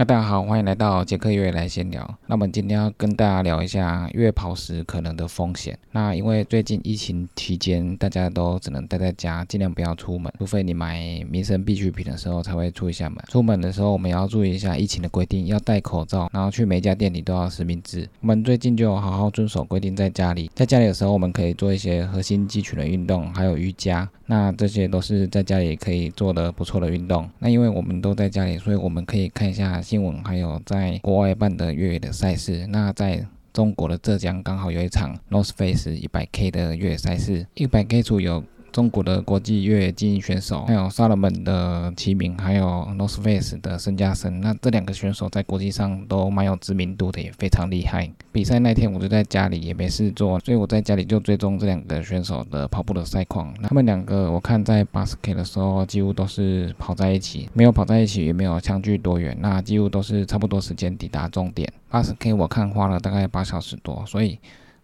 那大家好，欢迎来到杰克越来闲聊。那我们今天要跟大家聊一下越跑时可能的风险。那因为最近疫情期间，大家都只能待在家，尽量不要出门，除非你买民生必需品的时候才会出一下门。出门的时候，我们也要注意一下疫情的规定，要戴口罩，然后去每家店里都要实名制。我们最近就好好遵守规定，在家里，在家里的时候，我们可以做一些核心肌群的运动，还有瑜伽。那这些都是在家里可以做的不错的运动。那因为我们都在家里，所以我们可以看一下。新闻还有在国外办的越野的赛事，那在中国的浙江刚好有一场 North Face 一百 K 的越野赛事，一百 K 组有。中国的国际越野精英选手，还有萨勒门的齐名，还有 North Face 的申嘉森，那这两个选手在国际上都蛮有知名度的，也非常厉害。比赛那天我就在家里也没事做，所以我在家里就追踪这两个选手的跑步的赛况。他们两个我看在八十 K 的时候几乎都是跑在一起，没有跑在一起也没有相距多远，那几乎都是差不多时间抵达终点。八十 K 我看花了大概八小时多，所以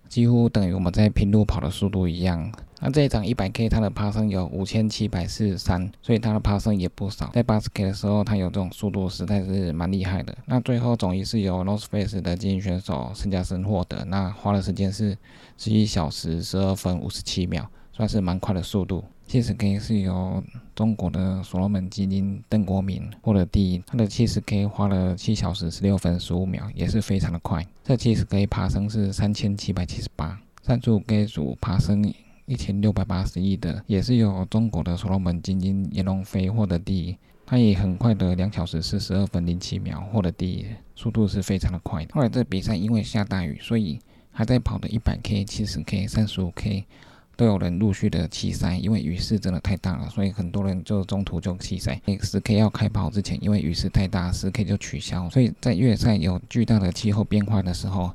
几乎等于我们在平路跑的速度一样。那这一场一百 K，它的爬升有五千七百四十三，所以它的爬升也不少。在八十 K 的时候，它有这种速度，实在是蛮厉害的。那最后总一是由 North Face 的精英选手申嘉森获得，那花的时间是十一小时十二分五十七秒，算是蛮快的速度。七十 K 是由中国的所罗门基金邓国民获得第一，他的七十 K 花了七小时十六分十五秒，也是非常的快。这七十 K 爬升是三千七百七十八，三十五 K 组爬升。一千六百八十亿的，也是由中国的所罗门精英严龙飞获得第一，他以很快的两小时四十二分零七秒获得第一，速度是非常的快。后来这比赛因为下大雨，所以还在跑的一百 K、七十 K、三十五 K 都有人陆续的弃赛，因为雨势真的太大了，所以很多人就中途就弃赛。十 K 要开跑之前，因为雨势太大，十 K 就取消。所以在越赛有巨大的气候变化的时候。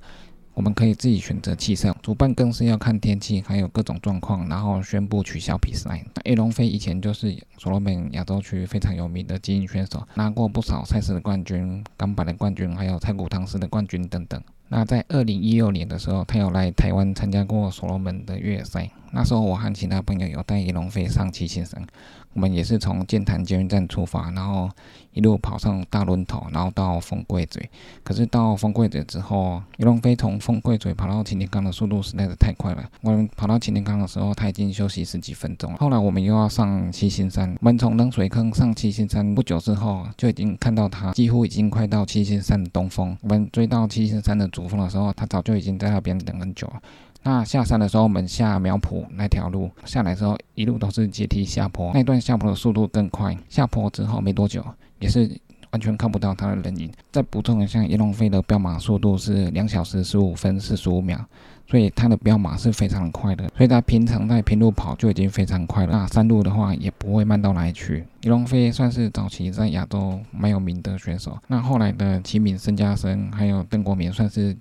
我们可以自己选择弃赛，主办更是要看天气还有各种状况，然后宣布取消比赛。那 A 龙飞以前就是所罗门亚洲区非常有名的精英选手，拿过不少赛事的冠军、港版的冠军，还有太古汤斯的冠军等等。那在二零一六年的时候，他有来台湾参加过所罗门的越野赛。那时候我和其他朋友有带翼龙飞上七星山，我们也是从建潭捷运站出发，然后一路跑上大轮头，然后到丰贵嘴。可是到丰贵嘴之后，翼龙飞从丰贵嘴跑到擎天岗的速度实在是太快了。我们跑到擎天岗的时候，他已经休息十几分钟了。后来我们又要上七星山，我们从冷水坑上七星山不久之后，就已经看到他几乎已经快到七星山的东峰。我们追到七星山的主峰的时候，他早就已经在那边等很久了。那下山的时候，我们下苗圃那条路下来之后，一路都是阶梯下坡，那段下坡的速度更快。下坡之后没多久，也是完全看不到他的人影。再补充一下，叶龙飞的标马速度是两小时十五分四十五秒，所以他的标马是非常快的。所以他平常在平路跑就已经非常快了，那山路的话也不会慢到哪里去。叶龙飞算是早期在亚洲蛮有名的选手，那后来的齐敏、申嘉森还有邓国民算是。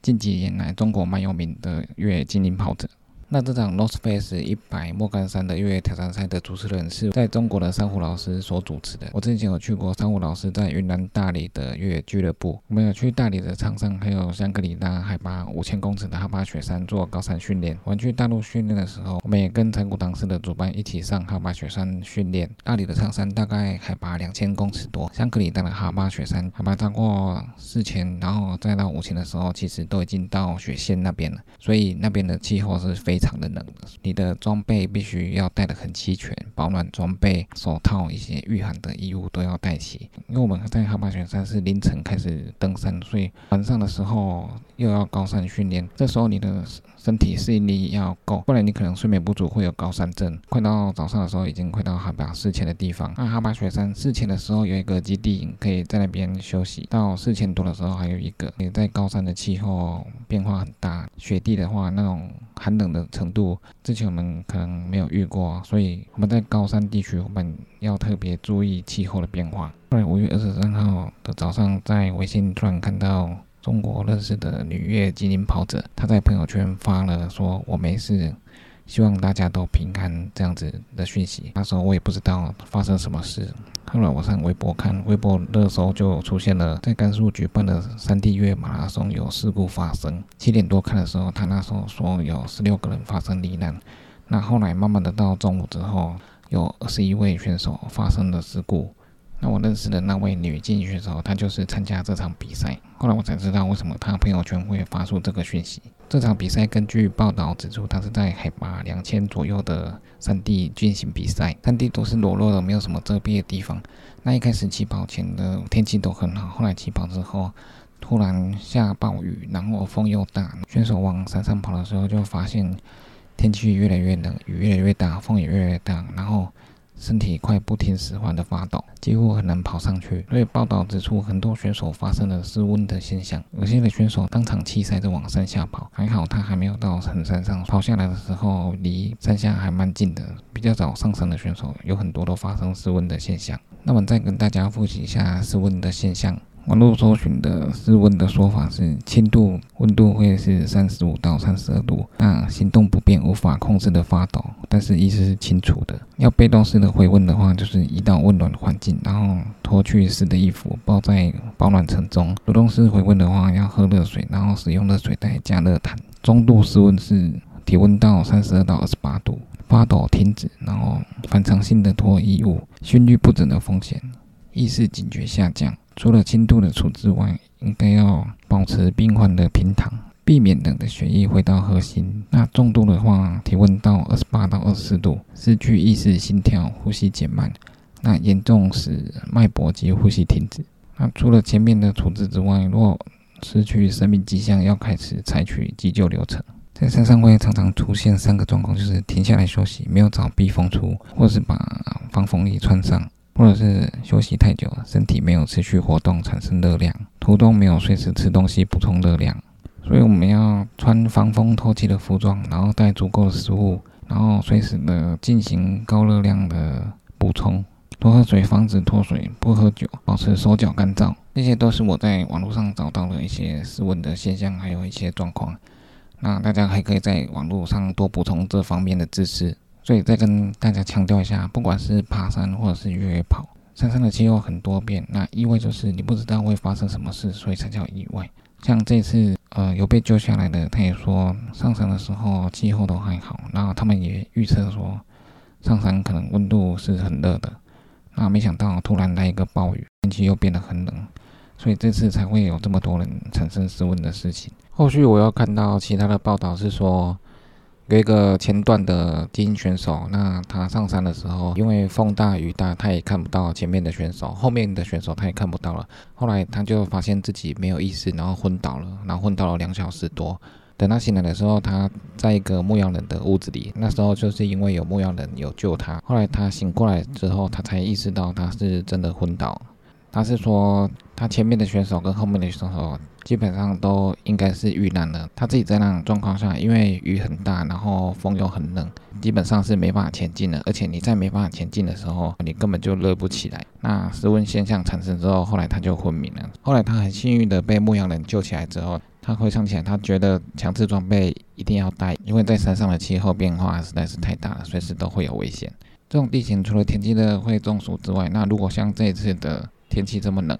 近几年来，中国蛮有名的越野精英跑者。那这场 North Face 一百莫干山的越野挑战赛的主持人是在中国的珊瑚老师所主持的。我之前有去过珊瑚老师在云南大理的越野俱乐部，我们有去大理的苍山，还有香格里拉海拔五千公尺的哈巴雪山做高山训练。我们去大陆训练的时候，我们也跟成古当时的主办一起上哈巴雪山训练。大理的苍山大概海拔两千公尺多，香格里拉的哈巴雪山海拔超过四千，然后再到五千的时候，其实都已经到雪线那边了，所以那边的气候是非。非常的冷，你的装备必须要带的很齐全，保暖装备、手套、一些御寒的衣物都要带齐。因为我们在哈巴雪山是凌晨开始登山，所以晚上的时候又要高山训练，这时候你的。身体适应力要够，不然你可能睡眠不足会有高山症。快到早上的时候，已经快到海拔四千的地方。那哈巴雪山四千的时候有一个基地，可以在那边休息。到四千多的时候还有一个。你在高山的气候变化很大，雪地的话那种寒冷的程度，之前我们可能没有遇过，所以我们在高山地区我们要特别注意气候的变化。后来五月二十三号的早上，在微信突然看到。中国认识的女越精英跑者，她在朋友圈发了说：“我没事，希望大家都平安。”这样子的讯息。那时候我也不知道发生什么事。后来我上微博看，微博热搜就出现了，在甘肃举办的山地越野马拉松有事故发生。七点多看的时候，他那时候说有十六个人发生罹难。那后来慢慢的到中午之后，有二十一位选手发生了事故。那我认识的那位女竞技选手，她就是参加这场比赛。后来我才知道为什么她朋友圈会发出这个讯息。这场比赛根据报道指出，它是在海拔两千左右的山地进行比赛，山地都是裸露的，没有什么遮蔽的地方。那一开始起跑前的天气都很好，后来起跑之后突然下暴雨，然后风又大，选手往山上跑的时候就发现天气越来越冷，雨越来越大，风也越来越大，然后。身体快不听使唤的发抖，几乎很难跑上去。所以报道指出，很多选手发生了失温的现象。有些的选手当场气塞着往山下跑，还好他还没有到很山上，跑下来的时候离山下还蛮近的。比较早上山的选手，有很多都发生失温的现象。那么再跟大家复习一下失温的现象。网络搜寻的室温的说法是，轻度温度会是三十五到三十二度，那行动不便、无法控制的发抖，但是意识是清楚的。要被动式的回温的话，就是移到温暖环境，然后脱去湿的衣服，包在保暖层中。主动式回温的话，要喝热水，然后使用热水袋加热毯。中度室温是体温到三十二到二十八度，发抖停止，然后反常性的脱衣物，心率不整的风险，意识警觉下降。除了轻度的处置外，应该要保持病患的平躺，避免冷的血液回到核心。那重度的话，体温到二十八到二十度，失去意识、心跳、呼吸减慢。那严重时脉搏及呼吸停止。那除了前面的处置之外，若失去生命迹象，要开始采取急救流程。在山上会常常出现三个状况，就是停下来休息，没有找避风处，或是把防风衣穿上。或者是休息太久，身体没有持续活动产生热量，途中没有随时吃东西补充热量，所以我们要穿防风透气的服装，然后带足够的食物，然后随时的进行高热量的补充，多喝水防止脱水，不喝酒，保持手脚干燥，这些都是我在网络上找到的一些室温的现象，还有一些状况。那大家还可以在网络上多补充这方面的知识。所以再跟大家强调一下，不管是爬山或者是越野跑，山上的气候很多变，那意外就是你不知道会发生什么事，所以才叫意外。像这次，呃，有被救下来的，他也说上山的时候气候都还好，然后他们也预测说上山可能温度是很热的，那没想到突然来一个暴雨，天气又变得很冷，所以这次才会有这么多人产生失温的事情。后续我要看到其他的报道是说。有一个前段的精英选手，那他上山的时候，因为风大雨大，他也看不到前面的选手，后面的选手他也看不到了。后来他就发现自己没有意识，然后昏倒了，然后昏倒了两小时多。等他醒来的时候，他在一个牧羊人的屋子里。那时候就是因为有牧羊人有救他。后来他醒过来之后，他才意识到他是真的昏倒。他是说，他前面的选手跟后面的选手。基本上都应该是遇难了。他自己在那种状况下，因为雨很大，然后风又很冷，基本上是没办法前进的。而且你在没办法前进的时候，你根本就热不起来。那失温现象产生之后，后来他就昏迷了。后来他很幸运的被牧羊人救起来之后，他回想起来，他觉得强制装备一定要带，因为在山上的气候变化实在是太大了，随时都会有危险。这种地形除了天气热会中暑之外，那如果像这次的天气这么冷，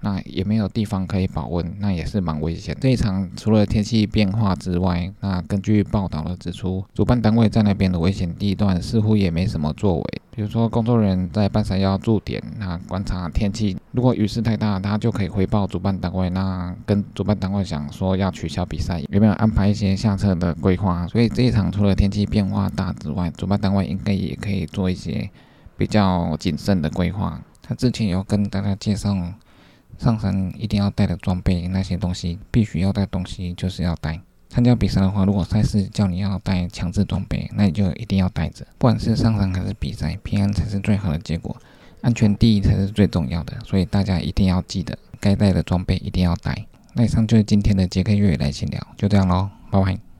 那也没有地方可以保温，那也是蛮危险。这一场除了天气变化之外，那根据报道的指出，主办单位在那边的危险地段似乎也没什么作为。比如说，工作人员在半山腰驻点，那观察天气，如果雨势太大，他就可以回报主办单位，那跟主办单位讲说要取消比赛，有没有安排一些下车的规划？所以这一场除了天气变化大之外，主办单位应该也可以做一些比较谨慎的规划。之前有跟大家介绍。上山一定要带的装备，那些东西必须要带东西，就是要带。参加比赛的话，如果赛事叫你要带强制装备，那你就一定要带着。不管是上山还是比赛，平安才是最好的结果，安全第一才是最重要的。所以大家一定要记得，该带的装备一定要带。那以上就是今天的杰克越野来闲聊，就这样喽，拜拜。